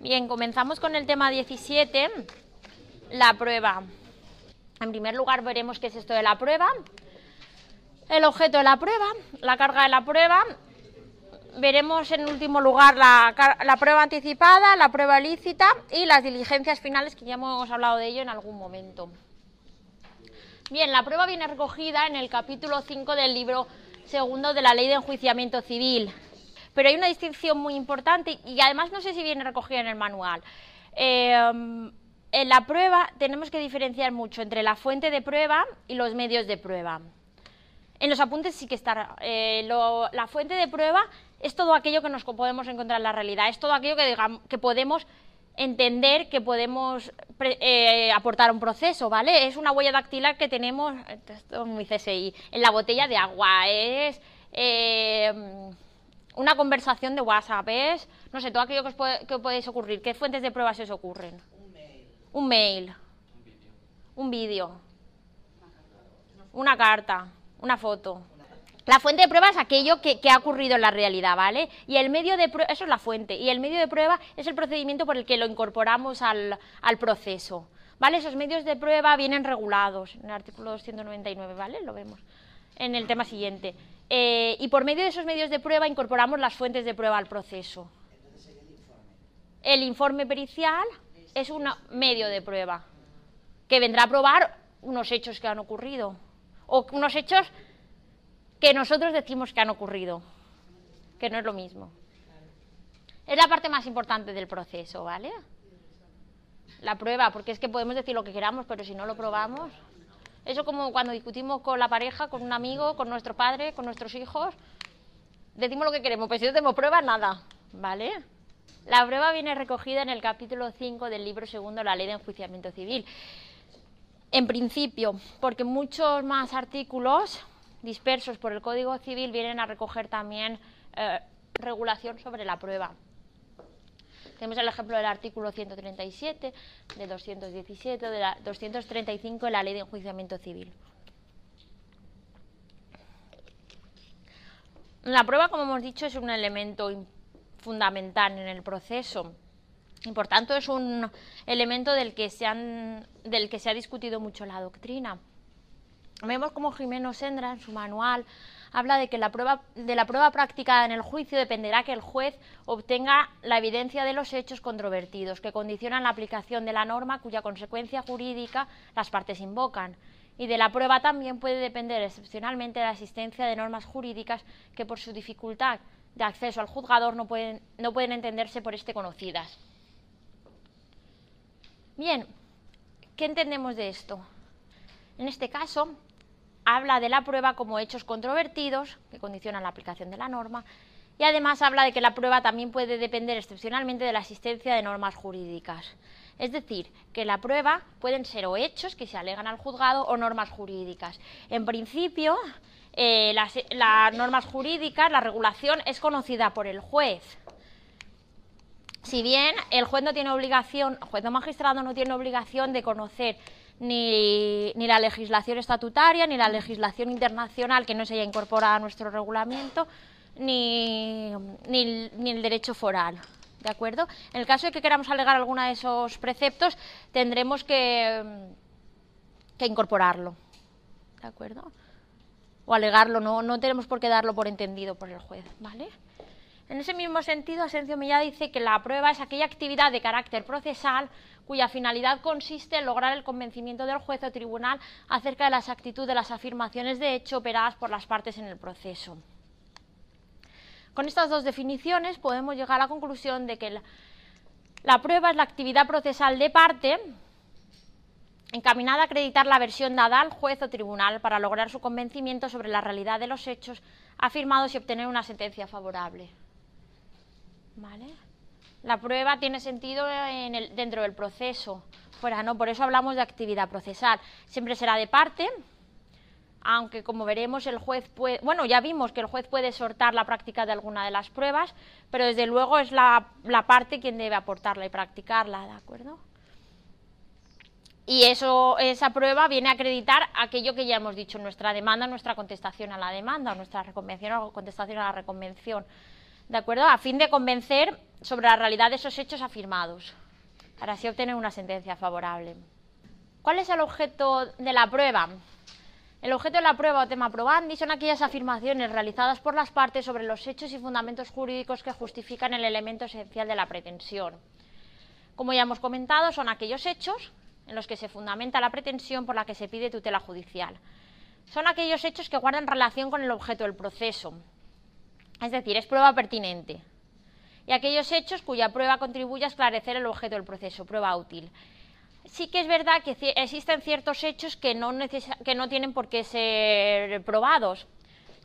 Bien, comenzamos con el tema 17, la prueba. En primer lugar veremos qué es esto de la prueba, el objeto de la prueba, la carga de la prueba. Veremos en último lugar la, prueba anticipada, la prueba lícita y las diligencias finales, que ya hemos hablado de ello en algún momento. Bien, la prueba viene recogida en el capítulo 5 del libro segundo de la Ley de Enjuiciamiento Civil. Pero hay una distinción muy importante y además no sé si viene recogida en el manual. Eh, en la prueba tenemos que diferenciar mucho entre la fuente de prueba y los medios de prueba. En los apuntes sí que está. Eh, la fuente de prueba es todo aquello que nos podemos encontrar en la realidad, es todo aquello que, que podemos entender que podemos eh, aportar a un proceso, ¿vale? Es una huella dactilar que tenemos, esto es muy CSI, en la botella de agua, es eh, una conversación de WhatsApp, es, no sé, todo aquello que os, puede, que podéis ocurrir. ¿Qué fuentes de pruebas se os ocurren? Un mail. Un mail. Un vídeo. Una carta. Una foto. La fuente de prueba es aquello que, ha ocurrido en la realidad, ¿vale? Y el medio de prueba, eso es la fuente, y el medio de prueba es el procedimiento por el que lo incorporamos al, proceso, ¿vale? Esos medios de prueba vienen regulados en el artículo 299, ¿vale? Lo vemos en el tema siguiente. Eh, y por medio de esos medios de prueba incorporamos las fuentes de prueba al proceso. El informe pericial es un medio de prueba que vendrá a probar unos hechos que han ocurrido o unos hechos que nosotros decimos que han ocurrido, que no es lo mismo. Es la parte más importante del proceso, ¿vale? La prueba, porque es que podemos decir lo que queramos, pero si no lo probamos. Eso como cuando discutimos con la pareja, con un amigo, con nuestro padre, con nuestros hijos, decimos lo que queremos, pero si no tenemos prueba, nada, ¿vale? La prueba viene recogida en el capítulo 5 del libro segundo, la ley de enjuiciamiento civil. En principio, porque muchos más artículos dispersos por el Código Civil vienen a recoger también eh, regulación sobre la prueba. Tenemos el ejemplo del artículo 137, de 217, de la 235 de la Ley de Enjuiciamiento Civil. La prueba, como hemos dicho, es un elemento fundamental en el proceso y por tanto es un elemento del que se, del que se ha discutido mucho la doctrina. Vemos como Jimeno Sendra en su manual habla de que la prueba, de la prueba práctica en el juicio dependerá que el juez obtenga la evidencia de los hechos controvertidos que condicionan la aplicación de la norma cuya consecuencia jurídica las partes invocan. Y de la prueba también puede depender excepcionalmente la existencia de normas jurídicas que por su dificultad de acceso al juzgador no pueden, no pueden entenderse por este conocidas. Bien, ¿qué entendemos de esto? En este caso, habla de la prueba como hechos controvertidos, que condicionan la aplicación de la norma, y además habla de que la prueba también puede depender excepcionalmente de la existencia de normas jurídicas. Es decir, que la prueba pueden ser o hechos que se alegan al juzgado o normas jurídicas. En principio, eh, las, las normas jurídicas, la regulación es conocida por el juez. Si bien el juez no tiene obligación, el juez o magistrado no tiene obligación de conocer ni, la legislación estatutaria, ni la legislación internacional que no se haya incorporado a nuestro regulamiento, ni, el derecho foral. ¿De acuerdo? En el caso de que queramos alegar alguno de esos preceptos, tendremos que, que incorporarlo. ¿De acuerdo? O alegarlo, no, no tenemos por qué darlo por entendido por el juez. ¿Vale? En ese mismo sentido, Asencio Millán dice que la prueba es aquella actividad de carácter procesal cuya finalidad consiste en lograr el convencimiento del juez o tribunal acerca de la exactitud de las afirmaciones de hecho operadas por las partes en el proceso. Con estas dos definiciones podemos llegar a la conclusión de que la, la prueba es la actividad procesal de parte encaminada a acreditar la versión dada al juez o tribunal para lograr su convencimiento sobre la realidad de los hechos afirmados y obtener una sentencia favorable. ¿Vale? La prueba tiene sentido dentro del proceso, fuera no, por eso hablamos de actividad procesal. Siempre será de parte, aunque como veremos el juez puede, bueno, ya vimos que el juez puede sortar la práctica de alguna de las pruebas, pero desde luego es la, la parte quien debe aportarla y practicarla, ¿de acuerdo? y eso, esa prueba viene a acreditar aquello que ya hemos dicho, nuestra demanda, nuestra contestación a la demanda, nuestra reconvención o contestación a la reconvención. ¿De acuerdo? A fin de convencer sobre la realidad de esos hechos afirmados, para así obtener una sentencia favorable. ¿Cuál es el objeto de la prueba? El objeto de la prueba o tema probandi son aquellas afirmaciones realizadas por las partes sobre los hechos y fundamentos jurídicos que justifican el elemento esencial de la pretensión. Como ya hemos comentado, son aquellos hechos en los que se fundamenta la pretensión por la que se pide tutela judicial. Son aquellos hechos que guardan relación con el objeto del proceso, es decir, es prueba pertinente. Y aquellos hechos cuya prueba contribuye a esclarecer el objeto del proceso, prueba útil sí que es verdad que existen ciertos hechos que no, que no tienen por qué ser probados.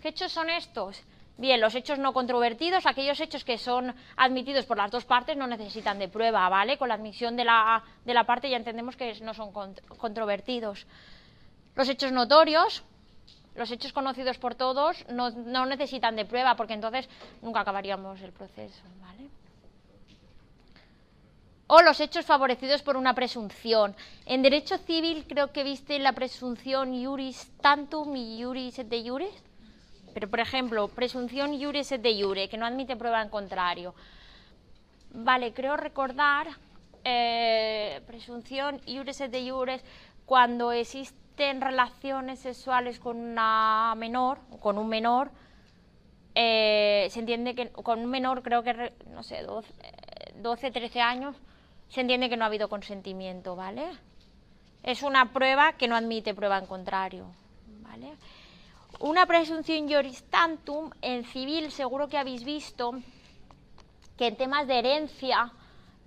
¿Qué hechos son estos? Bien, los hechos no controvertidos, aquellos hechos que son admitidos por las dos partes no necesitan de prueba, ¿vale? Con la admisión de la, de la parte ya entendemos que no son controvertidos. Los hechos notorios, los hechos conocidos por todos no, necesitan de prueba porque entonces nunca acabaríamos el proceso, ¿vale? o los hechos favorecidos por una presunción. En derecho civil creo que viste la presunción iuris tantum y iuris et de iure. Pero, por ejemplo, presunción iuris et de iure, que no admite prueba en contrario. Vale, creo recordar eh, presunción iuris et de iure cuando existen relaciones sexuales con una menor, con un menor, eh, se entiende que con un menor creo que, no sé, 12, 12 13 años, se entiende que no ha habido consentimiento, ¿vale? Es una prueba que no admite prueba en contrario, ¿vale? Una presunción juris tantum, en civil seguro que habéis visto que en temas de herencia,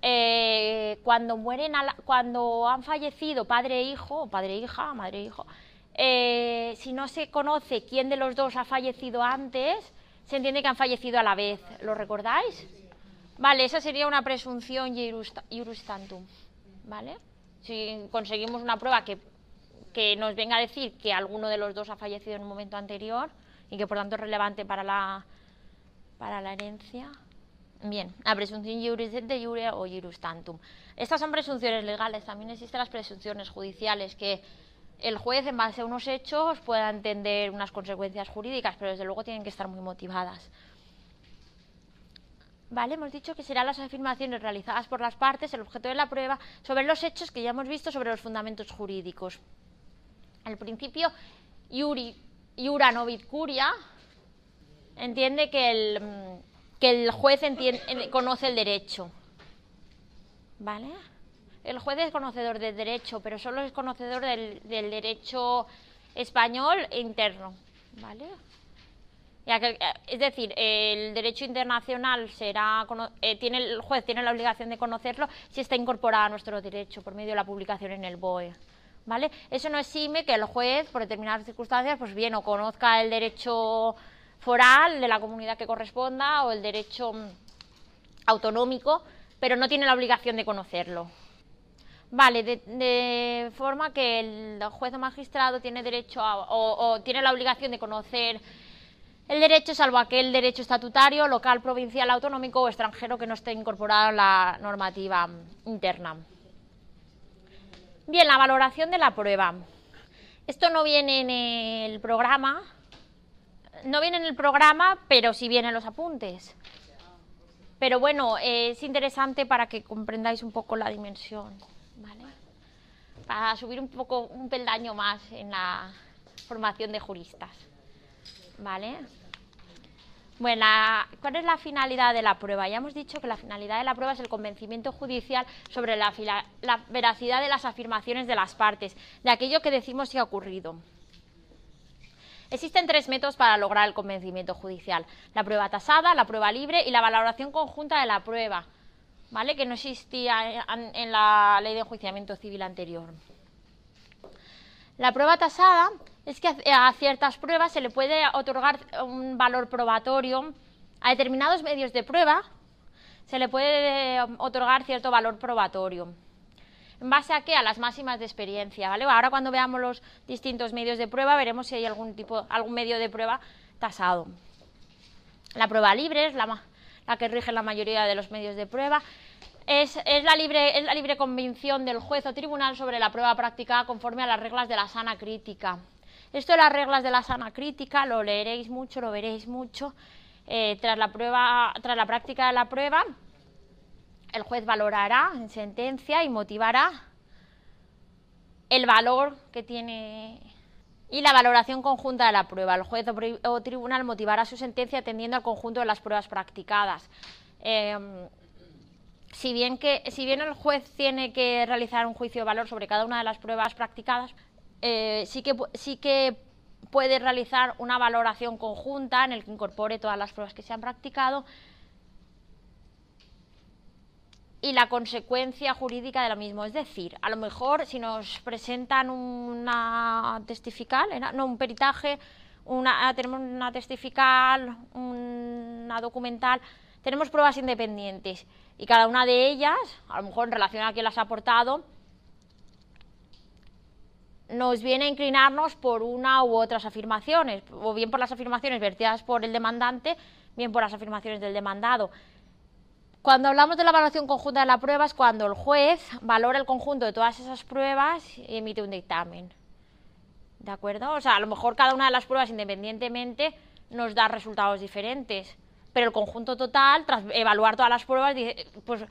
eh, cuando mueren, cuando han fallecido padre e hijo, padre e hija, madre e hijo, eh, si no se conoce quién de los dos ha fallecido antes, se entiende que han fallecido a la vez. ¿Lo recordáis? Vale, esa sería una presunción iurus tantum, ¿vale? Si conseguimos una prueba que, que, nos venga a decir que alguno de los dos ha fallecido en un momento anterior y que por tanto es relevante para la, para la herencia. Bien, la presunción iuris iure o iurus tantum. Estas son presunciones legales, también existen las presunciones judiciales que el juez en base a unos hechos pueda entender unas consecuencias jurídicas, pero desde luego tienen que estar muy motivadas. ¿Vale? Hemos dicho que serán las afirmaciones realizadas por las partes, el objeto de la prueba, sobre los hechos que ya hemos visto sobre los fundamentos jurídicos. El principio iura novit curia entiende que el, mm, el juez conoce el derecho. ¿Vale? El juez es conocedor del derecho, pero solo es conocedor del, del derecho español e interno. ¿Vale? Eh, es decir, el derecho internacional será, eh, tiene el juez tiene la obligación de conocerlo si está incorporado a nuestro derecho por medio de la publicación en el BOE. ¿Vale? Eso no exime que el juez, por determinadas circunstancias, pues bien, o conozca el derecho foral de la comunidad que corresponda o el derecho mm, autonómico, pero no tiene la obligación de conocerlo. Vale, de, forma que el juez o magistrado tiene derecho o tiene la obligación de conocer el derecho, salvo aquel derecho estatutario, local, provincial, autonómico o extranjero que no esté incorporado en la normativa interna. Bien, la valoración de la prueba. Esto no viene en el programa, no viene en el programa, pero sí vienen los apuntes. Pero bueno, es interesante para que comprendáis un poco la dimensión, ¿vale? Para subir un poco, un peldaño más en la formación de juristas. ¿Vale? Bueno, ¿cuál es la finalidad de la prueba? Ya hemos dicho que la finalidad de la prueba es el convencimiento judicial sobre la, veracidad de las afirmaciones de las partes, de aquello que decimos si ha ocurrido. Existen tres métodos para lograr el convencimiento judicial. La prueba tasada, la prueba libre y la valoración conjunta de la prueba, ¿vale? que no existía en la ley de enjuiciamiento civil anterior. La prueba tasada es que a ciertas pruebas se le puede otorgar un valor probatorio. A determinados medios de prueba se le puede otorgar cierto valor probatorio. ¿En base a qué? A las máximas de experiencia, ¿vale? Ahora cuando veamos los distintos medios de prueba veremos si hay algún tipo, algún medio de prueba tasado. La prueba libre es la, la que rige la mayoría de los medios de prueba. es, la libre, es la libre convicción del juez o tribunal sobre la prueba practicada conforme a las reglas de la sana crítica. Esto de las reglas de la sana crítica lo leeréis mucho, lo veréis mucho. Eh, tras, la prueba, tras la práctica de la prueba, el juez valorará en sentencia y motivará el valor que tiene y la valoración conjunta de la prueba. El juez o, tribunal motivará su sentencia atendiendo al conjunto de las pruebas practicadas. Em, si bien, que, si bien el juez tiene que realizar un juicio de valor sobre cada una de las pruebas practicadas, eh, sí, que, sí que puede realizar una valoración conjunta en el que incorpore todas las pruebas que se han practicado y la consecuencia jurídica de lo mismo. Es decir, a lo mejor si nos presentan una testifical, no, un peritaje, una, tenemos una testifical, una documental, tenemos pruebas independientes y cada una de ellas, a lo mejor en relación a quién las ha aportado, nos viene a inclinarnos por una u otras afirmaciones, o bien por las afirmaciones vertidas por el demandante, bien por las afirmaciones del demandado. Cuando hablamos de la evaluación conjunta de la prueba es cuando el juez valora el conjunto de todas esas pruebas y emite un dictamen. ¿De acuerdo? O sea, a lo mejor cada una de las pruebas independientemente nos da resultados diferentes, pero el conjunto total, tras evaluar todas las pruebas, pues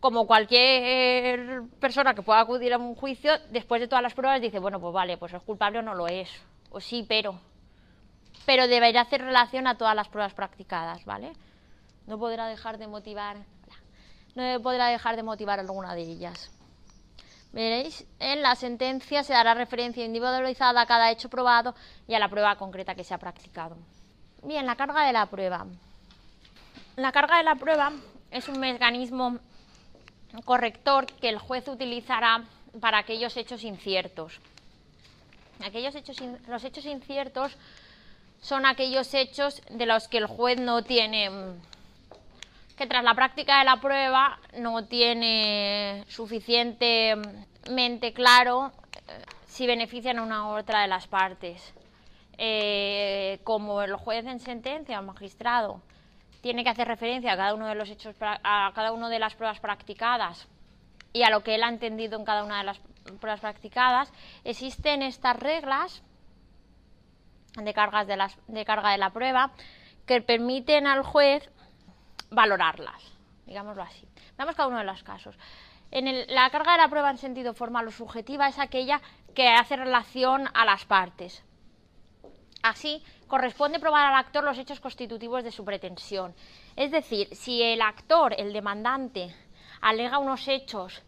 como cualquier persona que pueda acudir a un juicio, después de todas las pruebas dice, bueno, pues vale, pues es culpable o no lo es, o sí, pero. Pero debería hacer relación a todas las pruebas practicadas, ¿vale? No podrá dejar de motivar, no podrá dejar de motivar alguna de ellas. Veréis, en la sentencia se dará referencia individualizada a cada hecho probado y a la prueba concreta que se ha practicado. Bien, la carga de la prueba. La carga de la prueba es un mecanismo corrector que el juez utilizará para aquellos hechos inciertos. Aquellos hechos, los hechos inciertos son aquellos hechos de los que el juez no tiene que tras la práctica de la prueba no tiene suficientemente claro eh, si benefician a una u otra de las partes. Eh, como el juez en sentencia o magistrado tiene que hacer referencia a cada uno de los hechos, a cada una de las pruebas practicadas y a lo que él ha entendido en cada una de las pruebas practicadas, existen estas reglas de, cargas de, las, de carga de la prueba que permiten al juez valorarlas, digámoslo así. Veamos cada uno de los casos. En la carga de la prueba en sentido formal o subjetiva es aquella que hace relación a las partes. Así, corresponde probar al actor los hechos constitutivos de su pretensión. Es decir, si el actor, el demandante, alega unos hechos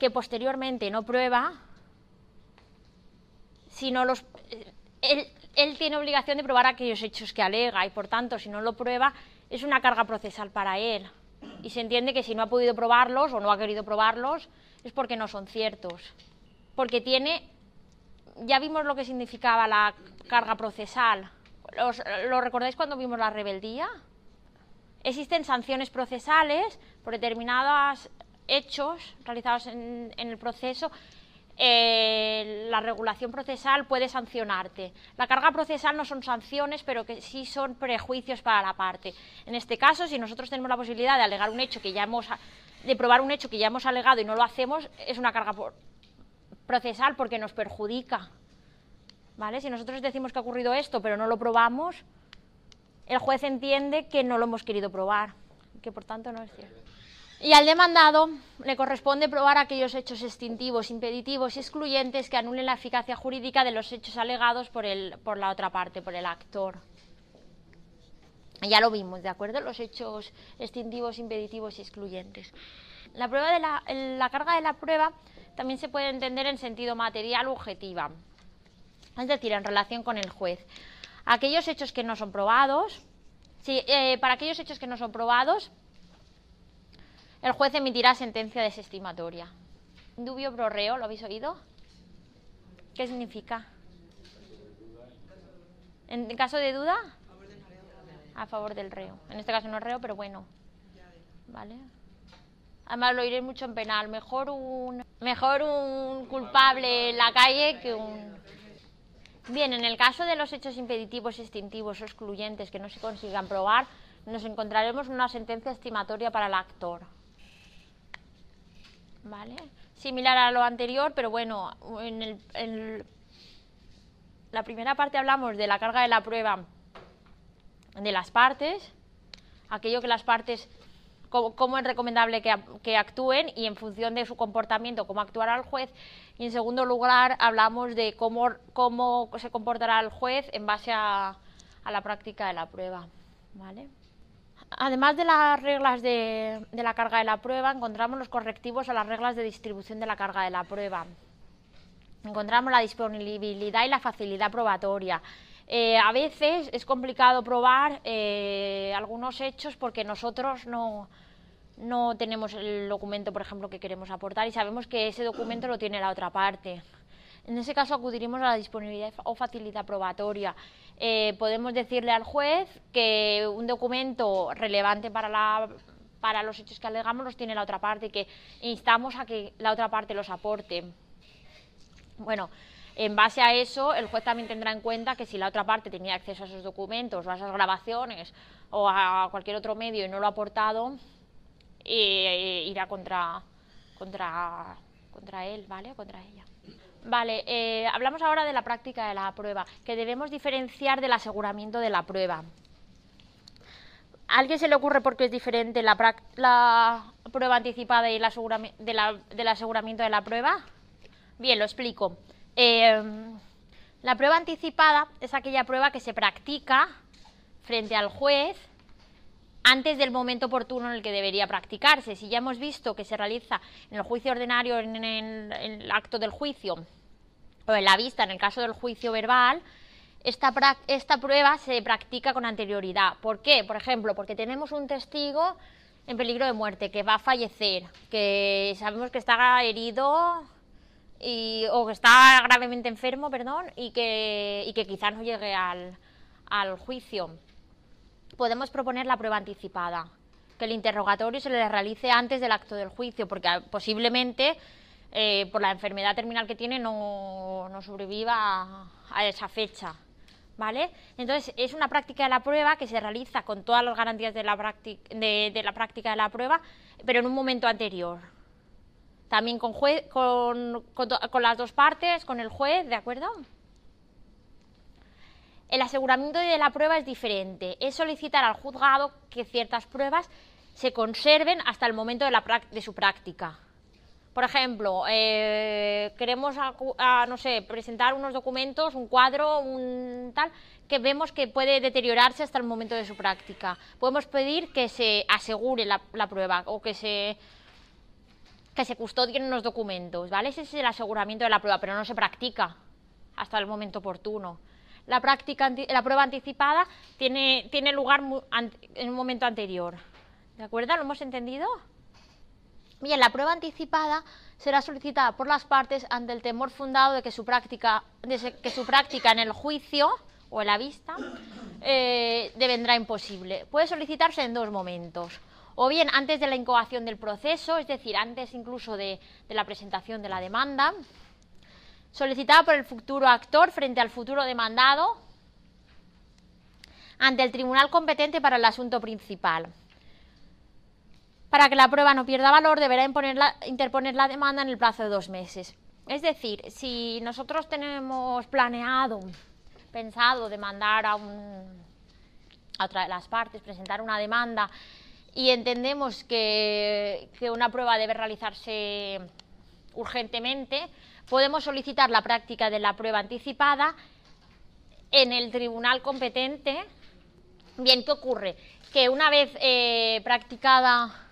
que posteriormente no prueba, si no los, él, él tiene obligación de probar aquellos hechos que alega y, por tanto, si no lo prueba, es una carga procesal para él. Y se entiende que si no ha podido probarlos o no ha querido probarlos es porque no son ciertos. Porque tiene, ya vimos lo que significaba la carga procesal. ¿Lo recordáis cuando vimos la rebeldía? Existen sanciones procesales por determinados hechos realizados en el proceso eh, la regulación procesal puede sancionarte. La carga procesal no son sanciones, pero que sí son prejuicios para la parte. En este caso, si nosotros tenemos la posibilidad de alegar un hecho que ya hemos, de probar un hecho que ya hemos alegado y no lo hacemos, es una carga procesal porque nos perjudica. ¿Vale? Si nosotros decimos que ha ocurrido esto, pero no lo probamos, el juez entiende que no lo hemos querido probar, que por tanto no es cierto. Y al demandado le corresponde probar aquellos hechos extintivos, impeditivos y excluyentes que anulen la eficacia jurídica de los hechos alegados por, el, por la otra parte, por el actor. Ya lo vimos, ¿de acuerdo? Los hechos extintivos, impeditivos y excluyentes. La, prueba de la, la carga de la prueba también se puede entender en sentido material u objetiva, es decir, en relación con el juez. Aquellos hechos que no son probados, eh, para aquellos hechos que no son probados, el juez emitirá sentencia desestimatoria. Dubio pro reo, ¿lo habéis oído? ¿Qué significa? En caso de duda, a favor del reo. En este caso no es reo, pero bueno. ¿Vale? Además lo iré mucho en penal. Mejor un, mejor un culpable en la calle que un... Bien, en el caso de los hechos impeditivos, extintivos o excluyentes que no se consigan probar, nos encontraremos una sentencia estimatoria para el actor. ¿Vale? Similar a lo anterior, pero bueno, en, el, en la primera parte hablamos de la carga de la prueba de las partes, aquello que las partes, cómo, es recomendable que, actúen y en función de su comportamiento, cómo actuará el juez. Y en segundo lugar, hablamos de cómo, cómo se comportará el juez en base a, la práctica de la prueba. ¿vale? Además de las reglas de, la carga de la prueba, encontramos los correctivos a las reglas de distribución de la carga de la prueba. Encontramos la disponibilidad y la facilidad probatoria, eh, a veces es complicado probar eh, algunos hechos porque nosotros no, no tenemos el documento, por ejemplo, que queremos aportar y sabemos que ese documento lo tiene la otra parte. En ese caso acudiremos a la disponibilidad o facilidad probatoria. Eh, podemos decirle al juez que un documento relevante para, la, para los hechos que alegamos los tiene la otra parte y que instamos a que la otra parte los aporte. Bueno, en base a eso, el juez también tendrá en cuenta que si la otra parte tenía acceso a esos documentos o a esas grabaciones o a cualquier otro medio y no lo ha aportado, eh, irá contra, contra, contra él, ¿vale? Contra ella. Vale, eh, hablamos ahora de la práctica de la prueba, que debemos diferenciar del aseguramiento de la prueba. ¿A alguien se le ocurre por qué es diferente la, la prueba anticipada y el del aseguramiento de la prueba? Bien, lo explico. Em, la prueba anticipada es aquella prueba que se practica frente al juez antes del momento oportuno en el que debería practicarse. Si ya hemos visto que se realiza en el juicio ordinario, en, el acto del juicio, o en la vista, en el caso del juicio verbal, esta, esta prueba se practica con anterioridad. ¿Por qué? Por ejemplo, porque tenemos un testigo en peligro de muerte, que va a fallecer, que sabemos que está herido o que está gravemente enfermo, perdón, y que, y que quizás no llegue al juicio. Podemos proponer la prueba anticipada, que el interrogatorio se le realice antes del acto del juicio, porque posiblemente eh, por la enfermedad terminal que tiene no, sobreviva a, esa fecha. ¿Vale? Entonces, es una práctica de la prueba que se realiza con todas las garantías de la, de, de la práctica de la prueba, pero en un momento anterior también con, con, las dos partes, con el juez, ¿de acuerdo? El aseguramiento de la prueba es diferente. Es solicitar al juzgado que ciertas pruebas se conserven hasta el momento de, la, de su práctica. Por ejemplo, eh, queremos, no sé, presentar unos documentos, un cuadro, un tal, que vemos que puede deteriorarse hasta el momento de su práctica. Podemos pedir que se asegure la prueba o que se que se custodien los documentos, ¿vale? Ese es el aseguramiento de la prueba, pero no se practica hasta el momento oportuno. La, práctica, la prueba anticipada tiene, tiene lugar en un momento anterior. ¿De acuerdo? ¿Lo hemos entendido? Bien, la prueba anticipada será solicitada por las partes ante el temor fundado de que su práctica, de que su práctica en el juicio o en la vista eh, devendrá imposible. Puede solicitarse en dos momentos o bien antes de la incoación del proceso, es decir, antes incluso de, la presentación de la demanda, solicitada por el futuro actor frente al futuro demandado ante el tribunal competente para el asunto principal. Para que la prueba no pierda valor, deberá interponer la demanda en el plazo de dos meses. Es decir, si nosotros tenemos planeado, pensado demandar a, a otra de las partes, presentar una demanda y entendemos que, una prueba debe realizarse urgentemente, podemos solicitar la práctica de la prueba anticipada en el tribunal competente. Bien, ¿qué ocurre? Que una vez eh, practicada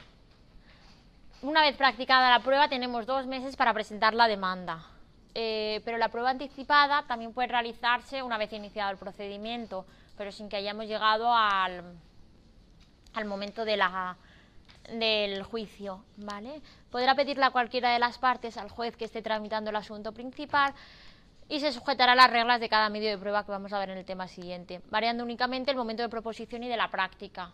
una vez practicada la prueba tenemos dos meses para presentar la demanda. Eh, pero la prueba anticipada también puede realizarse una vez iniciado el procedimiento, pero sin que hayamos llegado al, al momento de la, del juicio, ¿vale? Podrá pedirla a cualquiera de las partes al juez que esté tramitando el asunto principal y se sujetará a las reglas de cada medio de prueba que vamos a ver en el tema siguiente, variando únicamente el momento de proposición y de la práctica.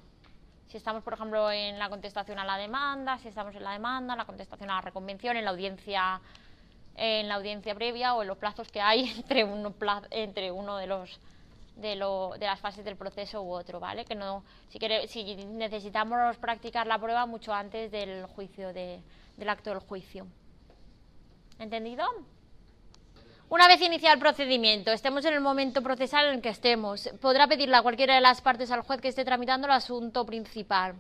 Si estamos, por ejemplo, en la contestación a la demanda, si estamos en la demanda, la contestación a la reconvención, en la audiencia en la audiencia previa o en los plazos que hay entre uno, entre uno de los de, lo, de las fases del proceso u otro, ¿vale? Que no, si, si necesitamos practicar la prueba mucho antes del juicio, de, del acto del juicio. ¿Entendido? Una vez iniciado el procedimiento, estemos en el momento procesal en el que estemos, podrá pedirle a cualquiera de las partes al juez que esté tramitando el asunto principal.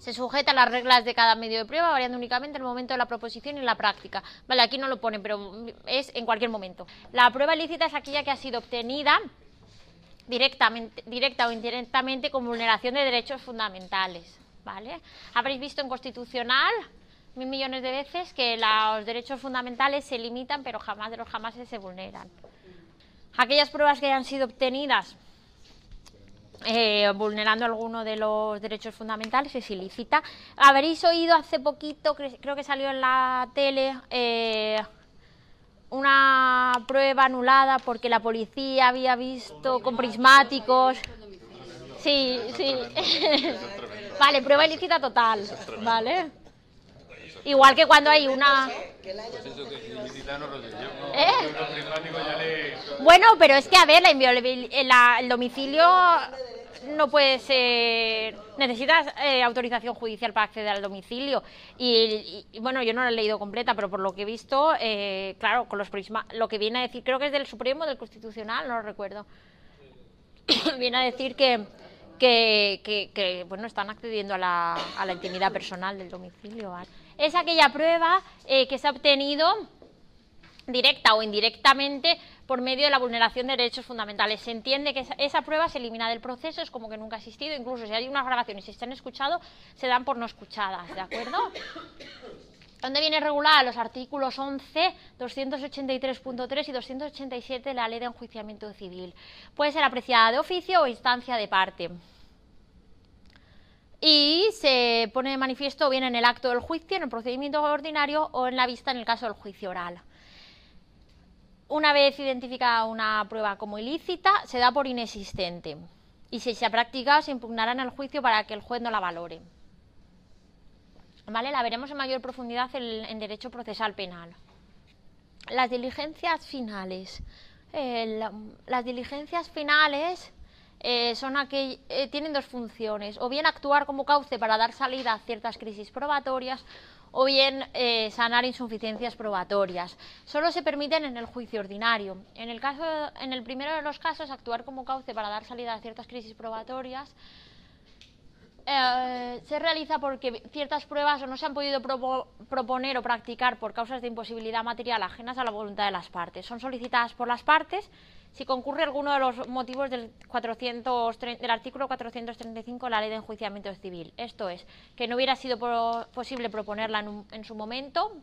Se sujeta a las reglas de cada medio de prueba, variando únicamente el momento de la proposición y la práctica. Vale, aquí no lo pone, pero es en cualquier momento. La prueba ilícita es aquella que ha sido obtenida directamente, directa o indirectamente con vulneración de derechos fundamentales. ¿Vale? Habréis visto en Constitucional mil millones de veces que los derechos fundamentales se limitan, pero jamás de los jamás se vulneran. Aquellas pruebas que hayan sido obtenidas eh, vulnerando alguno de los derechos fundamentales es ilícita. Habréis oído hace poquito, creo que salió en la tele, eh, una prueba anulada porque la policía había visto con prismáticos. Sí, sí. vale, prueba ilícita total. Vale. Igual que cuando hay una... ¿Eh? Bueno, pero es que, a ver, la el domicilio no puede ser. Necesitas eh, autorización judicial para acceder al domicilio. Y, bueno, yo no la he leído completa, pero por lo que he visto, eh, claro, con los prisma, lo que viene a decir, creo que es del Supremo, del Constitucional, no lo recuerdo. viene a decir que, que, bueno, están accediendo a la, a la intimidad personal del domicilio. Es aquella prueba eh, que se ha obtenido directa o indirectamente por medio de la vulneración de derechos fundamentales. Se entiende que esa, prueba se elimina del proceso, es como que nunca ha existido, incluso si hay unas grabaciones y se han escuchado, se dan por no escuchadas, ¿de acuerdo? ¿Dónde viene regulada? Los artículos 11, 283.3 y 287 de la Ley de Enjuiciamiento Civil. Puede ser apreciada de oficio o instancia de parte. Y se pone de manifiesto bien en el acto del juicio, en el procedimiento ordinario o en la vista en el caso del juicio oral. Una vez identificada una prueba como ilícita, se da por inexistente y si se ha practicado se impugnará en el juicio para que el juez no la valore. ¿Vale? La veremos en mayor profundidad en, derecho procesal penal. Las diligencias finales. Las diligencias finales eh, son aquel, eh, tienen dos funciones, o bien actuar como cauce para dar salida a ciertas crisis probatorias, o bien eh, sanar insuficiencias probatorias. Solo se permiten en el juicio ordinario. En el, caso, en el primero de los casos, actuar como cauce para dar salida a ciertas crisis probatorias eh, se realiza porque ciertas pruebas no se han podido proponer o practicar por causas de imposibilidad material ajenas a la voluntad de las partes. Son solicitadas por las partes si concurre alguno de los motivos del, 400, del artículo 435 de la Ley de Enjuiciamiento Civil. Esto es, que no hubiera sido posible proponerla en, su momento,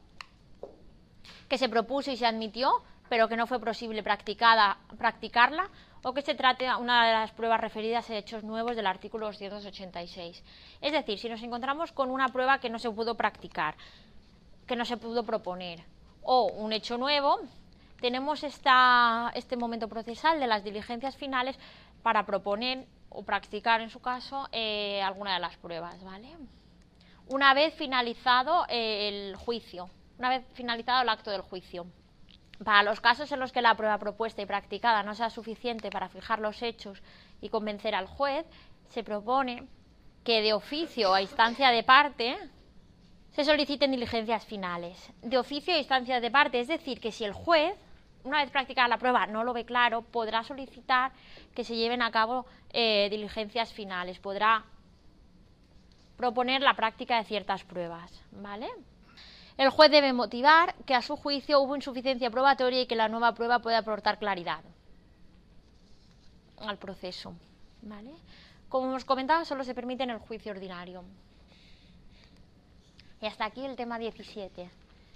que se propuso y se admitió, pero que no fue posible practicada, practicarla, o que se trate una de las pruebas referidas a hechos nuevos del artículo 286. Es decir, si nos encontramos con una prueba que no se pudo practicar, que no se pudo proponer, o un hecho nuevo, tenemos este momento procesal de las diligencias finales para proponer o practicar, en su caso, eh, alguna de las pruebas. ¿vale? Una vez finalizado eh, el juicio, una vez finalizado el acto del juicio. Para los casos en los que la prueba propuesta y practicada no sea suficiente para fijar los hechos y convencer al juez, se propone que de oficio a instancia de parte se soliciten diligencias finales. De oficio a instancia de parte, es decir, que si el juez una vez practicada la prueba no lo ve claro, podrá solicitar que se lleven a cabo eh, diligencias finales, podrá proponer la práctica de ciertas pruebas, ¿vale? El juez debe motivar que a su juicio hubo insuficiencia probatoria y que la nueva prueba puede aportar claridad al proceso, ¿vale? Como hemos comentado, solo se permite en el juicio ordinario. Y hasta aquí el tema 17.